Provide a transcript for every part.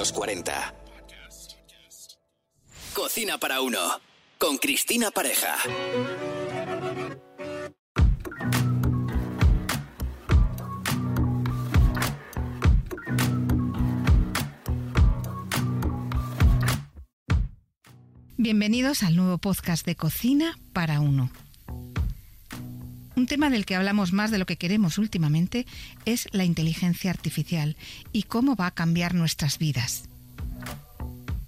los 40. Cocina para uno. Con Cristina Pareja. Bienvenidos al nuevo podcast de Cocina para uno. Tema del que hablamos más de lo que queremos últimamente es la inteligencia artificial y cómo va a cambiar nuestras vidas.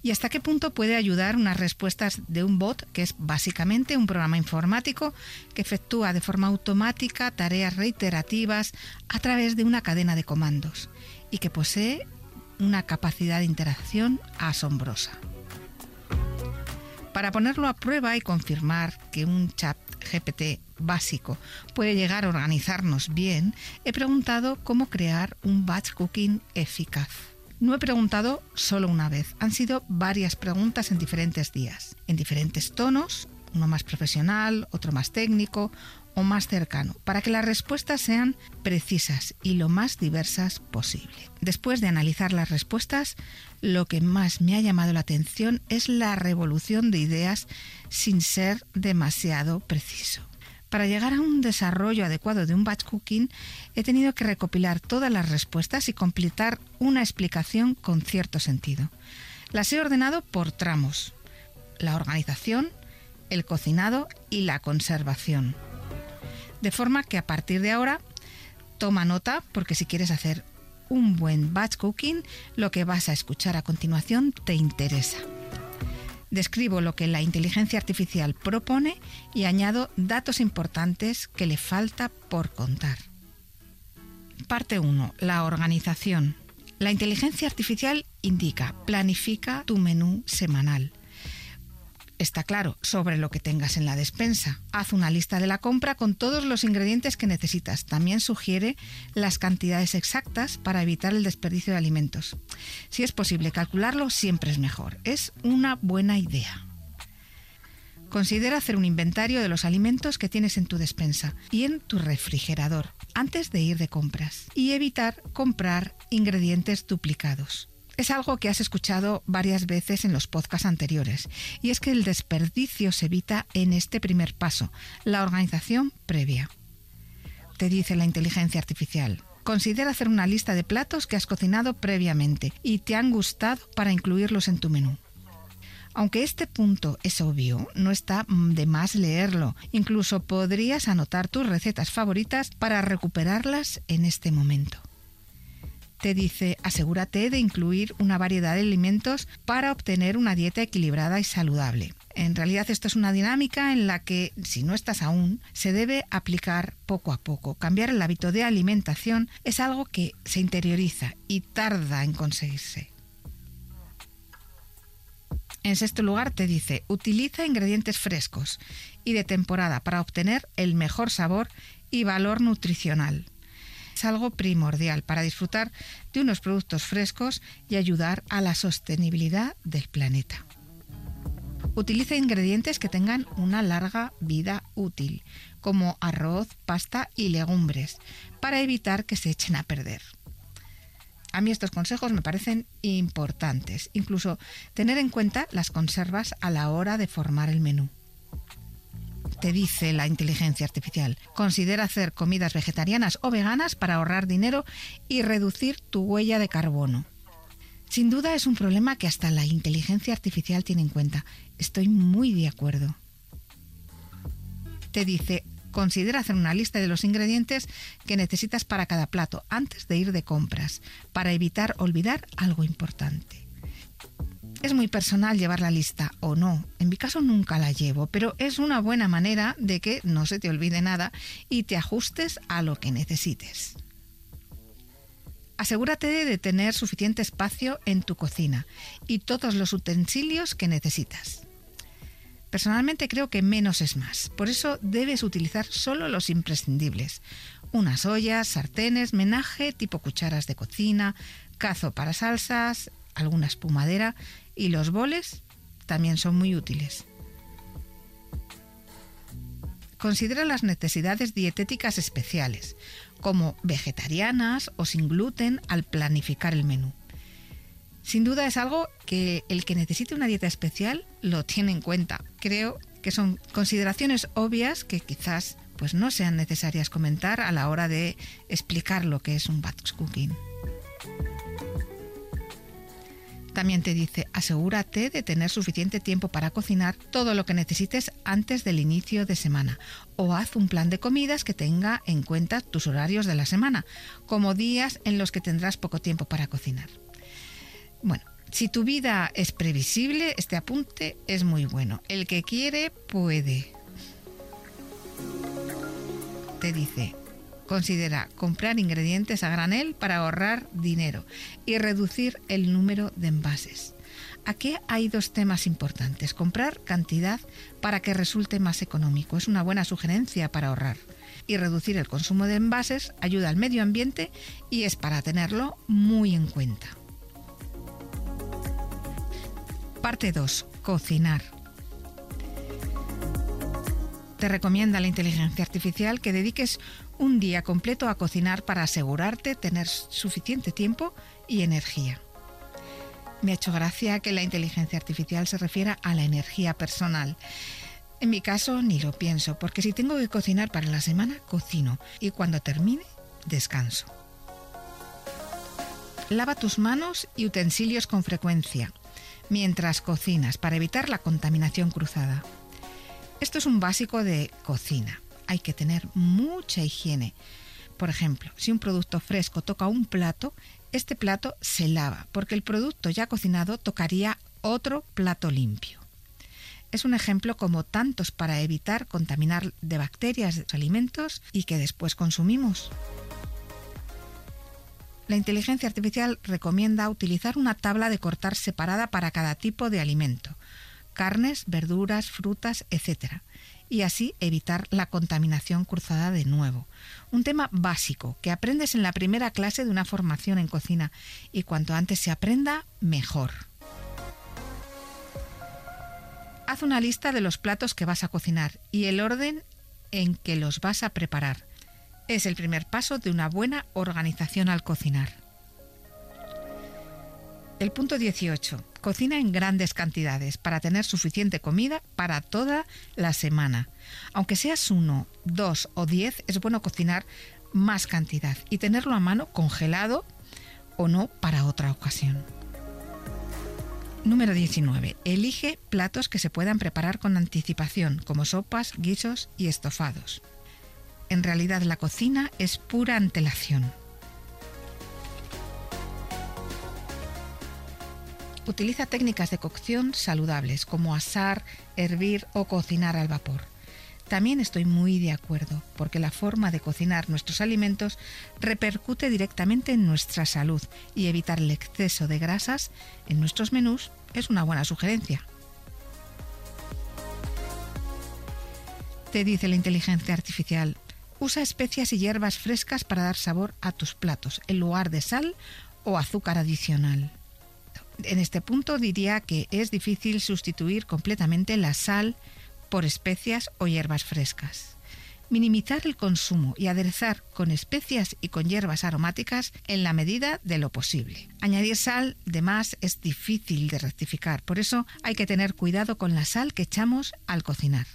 ¿Y hasta qué punto puede ayudar unas respuestas de un bot, que es básicamente un programa informático que efectúa de forma automática tareas reiterativas a través de una cadena de comandos y que posee una capacidad de interacción asombrosa? Para ponerlo a prueba y confirmar que un chat GPT básico puede llegar a organizarnos bien, he preguntado cómo crear un batch cooking eficaz. No he preguntado solo una vez, han sido varias preguntas en diferentes días, en diferentes tonos, uno más profesional, otro más técnico o más cercano, para que las respuestas sean precisas y lo más diversas posible. Después de analizar las respuestas, lo que más me ha llamado la atención es la revolución de ideas sin ser demasiado preciso. Para llegar a un desarrollo adecuado de un batch cooking, he tenido que recopilar todas las respuestas y completar una explicación con cierto sentido. Las he ordenado por tramos. La organización, el cocinado y la conservación. De forma que a partir de ahora, toma nota porque si quieres hacer un buen batch cooking, lo que vas a escuchar a continuación te interesa. Describo lo que la inteligencia artificial propone y añado datos importantes que le falta por contar. Parte 1. La organización. La inteligencia artificial indica, planifica tu menú semanal está claro, sobre lo que tengas en la despensa. Haz una lista de la compra con todos los ingredientes que necesitas. También sugiere las cantidades exactas para evitar el desperdicio de alimentos. Si es posible calcularlo, siempre es mejor. Es una buena idea. Considera hacer un inventario de los alimentos que tienes en tu despensa y en tu refrigerador antes de ir de compras y evitar comprar ingredientes duplicados es algo que has escuchado varias veces en los podcasts anteriores, y es que el desperdicio se evita en este primer paso, la organización previa. Te dice la inteligencia artificial. Considera hacer una lista de platos que has cocinado previamente y te han gustado para incluirlos en tu menú. Aunque este punto es obvio, no está de más leerlo. Incluso podrías anotar tus recetas favoritas para recuperarlas en este momento te dice asegúrate de incluir una variedad de alimentos para obtener una dieta equilibrada y saludable. En realidad esto es una dinámica en la que, si no estás aún, se debe aplicar poco a poco. Cambiar el hábito de alimentación es algo que se interioriza y tarda en conseguirse. En sexto lugar te dice, utiliza ingredientes frescos y de temporada para obtener el mejor sabor y valor nutricional algo primordial para disfrutar de unos productos frescos y ayudar a la sostenibilidad del planeta. Utiliza ingredientes que tengan una larga vida útil, como arroz, pasta y legumbres, para evitar que se echen a perder. A mí estos consejos me parecen importantes, incluso tener en cuenta las conservas a la hora de formar el menú te dice la inteligencia artificial. Considera hacer comidas vegetarianas o veganas para ahorrar dinero y reducir tu huella de carbono. Sin duda es un problema que hasta la inteligencia artificial tiene en cuenta. Estoy muy de acuerdo. Te dice, considera hacer una lista de los ingredientes que necesitas para cada plato antes de ir de compras, para evitar olvidar algo importante. Es muy personal llevar la lista o no. En mi caso nunca la llevo, pero es una buena manera de que no se te olvide nada y te ajustes a lo que necesites. Asegúrate de tener suficiente espacio en tu cocina y todos los utensilios que necesitas. Personalmente creo que menos es más, por eso debes utilizar solo los imprescindibles. Unas ollas, sartenes, menaje tipo cucharas de cocina, cazo para salsas, alguna espumadera y los boles también son muy útiles. Considera las necesidades dietéticas especiales, como vegetarianas o sin gluten al planificar el menú. Sin duda es algo que el que necesite una dieta especial lo tiene en cuenta. Creo que son consideraciones obvias que quizás pues no sean necesarias comentar a la hora de explicar lo que es un batch cooking. También te dice, asegúrate de tener suficiente tiempo para cocinar todo lo que necesites antes del inicio de semana o haz un plan de comidas que tenga en cuenta tus horarios de la semana, como días en los que tendrás poco tiempo para cocinar. Bueno, si tu vida es previsible, este apunte es muy bueno. El que quiere puede. Te dice, Considera comprar ingredientes a granel para ahorrar dinero y reducir el número de envases. Aquí hay dos temas importantes. Comprar cantidad para que resulte más económico. Es una buena sugerencia para ahorrar. Y reducir el consumo de envases ayuda al medio ambiente y es para tenerlo muy en cuenta. Parte 2. Cocinar te recomienda la inteligencia artificial que dediques un día completo a cocinar para asegurarte tener suficiente tiempo y energía. Me ha hecho gracia que la inteligencia artificial se refiera a la energía personal. En mi caso ni lo pienso, porque si tengo que cocinar para la semana, cocino y cuando termine, descanso. Lava tus manos y utensilios con frecuencia mientras cocinas para evitar la contaminación cruzada. Esto es un básico de cocina. Hay que tener mucha higiene. Por ejemplo, si un producto fresco toca un plato, este plato se lava, porque el producto ya cocinado tocaría otro plato limpio. Es un ejemplo como tantos para evitar contaminar de bacterias los alimentos y que después consumimos. La inteligencia artificial recomienda utilizar una tabla de cortar separada para cada tipo de alimento, carnes, verduras, frutas, etc. Y así evitar la contaminación cruzada de nuevo. Un tema básico que aprendes en la primera clase de una formación en cocina y cuanto antes se aprenda, mejor. Haz una lista de los platos que vas a cocinar y el orden en que los vas a preparar. Es el primer paso de una buena organización al cocinar. El punto 18. Cocina en grandes cantidades para tener suficiente comida para toda la semana. Aunque seas uno, dos o diez, es bueno cocinar más cantidad y tenerlo a mano congelado o no para otra ocasión. Número 19. Elige platos que se puedan preparar con anticipación, como sopas, guisos y estofados. En realidad la cocina es pura antelación. Utiliza técnicas de cocción saludables como asar, hervir o cocinar al vapor. También estoy muy de acuerdo, porque la forma de cocinar nuestros alimentos repercute directamente en nuestra salud y evitar el exceso de grasas en nuestros menús es una buena sugerencia. Te dice la inteligencia artificial, usa especias y hierbas frescas para dar sabor a tus platos, en lugar de sal o azúcar adicional en este punto diría que es difícil sustituir completamente la sal por especias o hierbas frescas. Minimizar el consumo y aderezar con especias y con hierbas aromáticas en la medida de lo posible. Añadir sal de más es difícil de rectificar, por eso hay que tener cuidado con la sal que echamos al cocinar.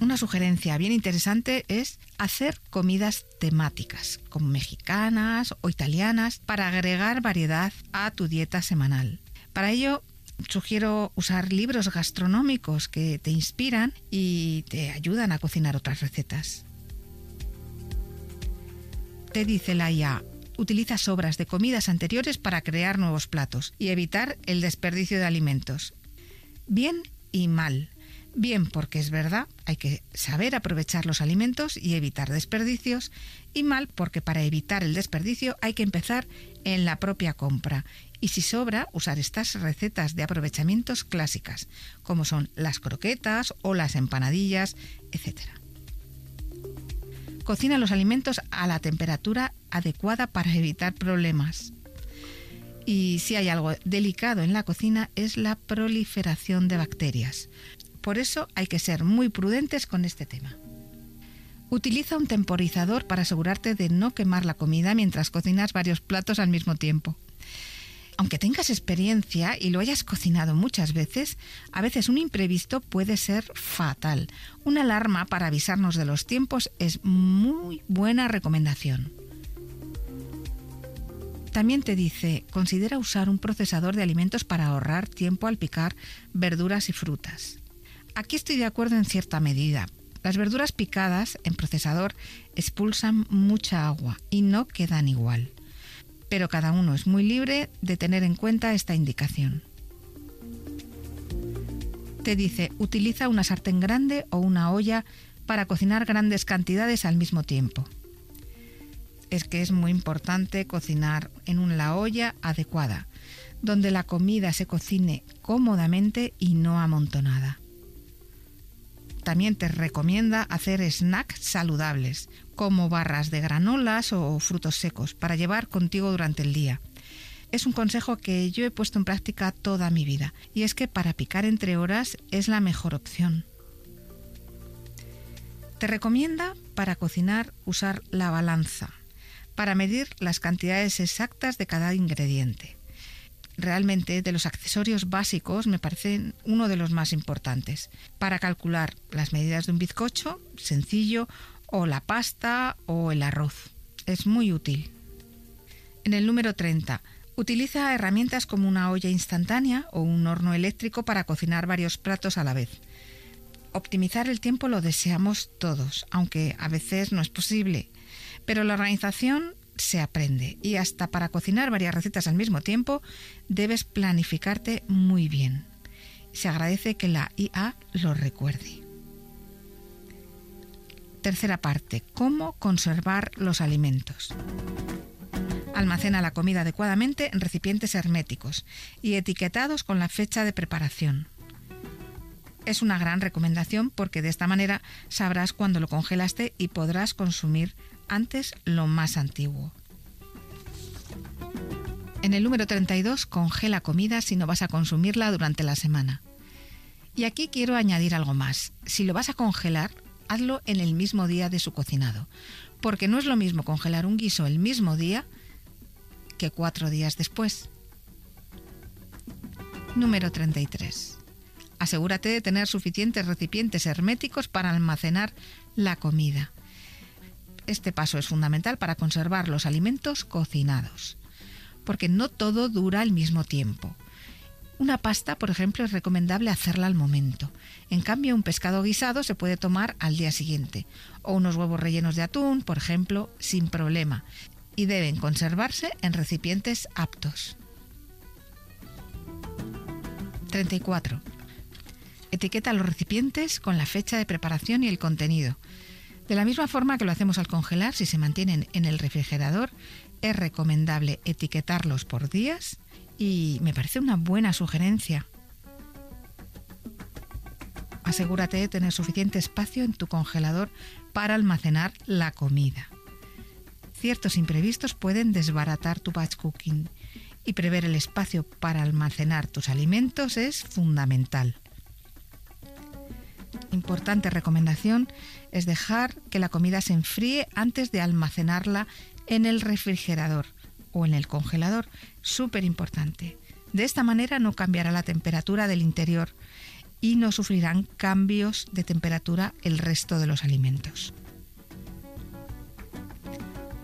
Una sugerencia bien interesante es hacer comidas temáticas, como mexicanas o italianas, para agregar variedad a tu dieta semanal. Para ello, sugiero usar libros gastronómicos que te inspiran y te ayudan a cocinar otras recetas. Te dice la IA, utiliza sobras de comidas anteriores para crear nuevos platos y evitar el desperdicio de alimentos. Bien y mal. Bien porque es verdad, hay que saber aprovechar los alimentos y evitar desperdicios, y mal porque para evitar el desperdicio hay que empezar en la propia compra y si sobra usar estas recetas de aprovechamientos clásicas, como son las croquetas o las empanadillas, etc. Cocina los alimentos a la temperatura adecuada para evitar problemas. Y si hay algo delicado en la cocina es la proliferación de bacterias. Por eso hay que ser muy prudentes con este tema. Utiliza un temporizador para asegurarte de no quemar la comida mientras cocinas varios platos al mismo tiempo. Aunque tengas experiencia y lo hayas cocinado muchas veces, a veces un imprevisto puede ser fatal. Una alarma para avisarnos de los tiempos es muy buena recomendación. También te dice, considera usar un procesador de alimentos para ahorrar tiempo al picar verduras y frutas. Aquí estoy de acuerdo en cierta medida. Las verduras picadas en procesador expulsan mucha agua y no quedan igual pero cada uno es muy libre de tener en cuenta esta indicación. Te dice, utiliza una sartén grande o una olla para cocinar grandes cantidades al mismo tiempo. Es que es muy importante cocinar en una olla adecuada, donde la comida se cocine cómodamente y no amontonada. También te recomienda hacer snacks saludables, como barras de granolas o frutos secos, para llevar contigo durante el día. Es un consejo que yo he puesto en práctica toda mi vida, y es que para picar entre horas es la mejor opción. Te recomienda para cocinar usar la balanza, para medir las cantidades exactas de cada ingrediente realmente de los accesorios básicos me parecen uno de los más importantes para calcular las medidas de un bizcocho sencillo o la pasta o el arroz. Es muy útil. En el número 30, utiliza herramientas como una olla instantánea o un horno eléctrico para cocinar varios platos a la vez. Optimizar el tiempo lo deseamos todos, aunque a veces no es posible, pero la organización se aprende y hasta para cocinar varias recetas al mismo tiempo debes planificarte muy bien. Se agradece que la IA lo recuerde. Tercera parte, cómo conservar los alimentos. Almacena la comida adecuadamente en recipientes herméticos y etiquetados con la fecha de preparación. Es una gran recomendación porque de esta manera sabrás cuándo lo congelaste y podrás consumir antes lo más antiguo. En el número 32, congela comida si no vas a consumirla durante la semana. Y aquí quiero añadir algo más. Si lo vas a congelar, hazlo en el mismo día de su cocinado, porque no es lo mismo congelar un guiso el mismo día que cuatro días después. Número 33. Asegúrate de tener suficientes recipientes herméticos para almacenar la comida. Este paso es fundamental para conservar los alimentos cocinados, porque no todo dura al mismo tiempo. Una pasta, por ejemplo, es recomendable hacerla al momento. En cambio, un pescado guisado se puede tomar al día siguiente. O unos huevos rellenos de atún, por ejemplo, sin problema. Y deben conservarse en recipientes aptos. 34. Etiqueta los recipientes con la fecha de preparación y el contenido. De la misma forma que lo hacemos al congelar, si se mantienen en el refrigerador, es recomendable etiquetarlos por días y me parece una buena sugerencia. Asegúrate de tener suficiente espacio en tu congelador para almacenar la comida. Ciertos imprevistos pueden desbaratar tu batch cooking y prever el espacio para almacenar tus alimentos es fundamental. Importante recomendación es dejar que la comida se enfríe antes de almacenarla en el refrigerador o en el congelador. Súper importante. De esta manera no cambiará la temperatura del interior y no sufrirán cambios de temperatura el resto de los alimentos.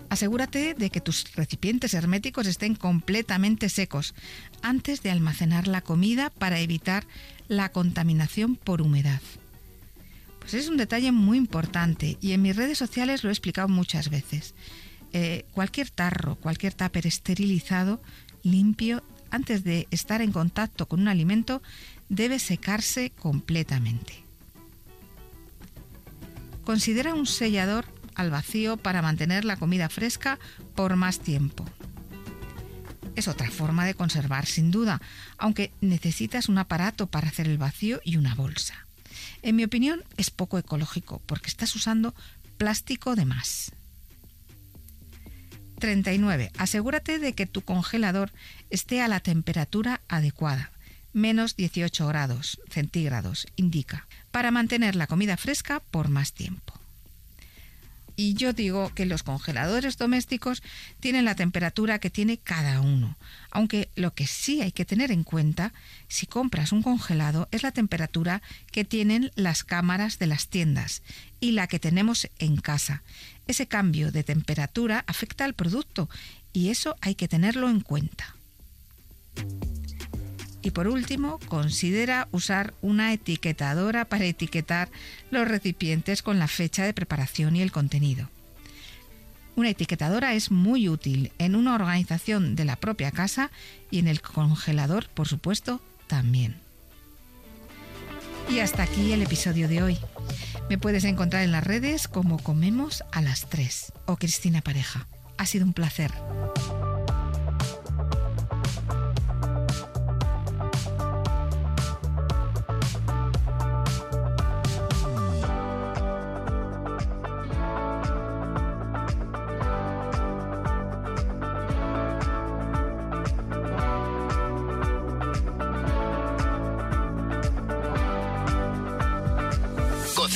Asegúrate de que tus recipientes herméticos estén completamente secos antes de almacenar la comida para evitar la contaminación por humedad. Pues es un detalle muy importante y en mis redes sociales lo he explicado muchas veces. Eh, cualquier tarro, cualquier tupper esterilizado, limpio, antes de estar en contacto con un alimento, debe secarse completamente. Considera un sellador al vacío para mantener la comida fresca por más tiempo. Es otra forma de conservar, sin duda, aunque necesitas un aparato para hacer el vacío y una bolsa. En mi opinión, es poco ecológico porque estás usando plástico de más. 39. Asegúrate de que tu congelador esté a la temperatura adecuada, menos 18 grados centígrados, indica, para mantener la comida fresca por más tiempo. Y yo digo que los congeladores domésticos tienen la temperatura que tiene cada uno. Aunque lo que sí hay que tener en cuenta, si compras un congelado, es la temperatura que tienen las cámaras de las tiendas y la que tenemos en casa. Ese cambio de temperatura afecta al producto y eso hay que tenerlo en cuenta. Y por último, considera usar una etiquetadora para etiquetar los recipientes con la fecha de preparación y el contenido. Una etiquetadora es muy útil en una organización de la propia casa y en el congelador, por supuesto, también. Y hasta aquí el episodio de hoy. Me puedes encontrar en las redes como Comemos a las 3 o Cristina Pareja. Ha sido un placer.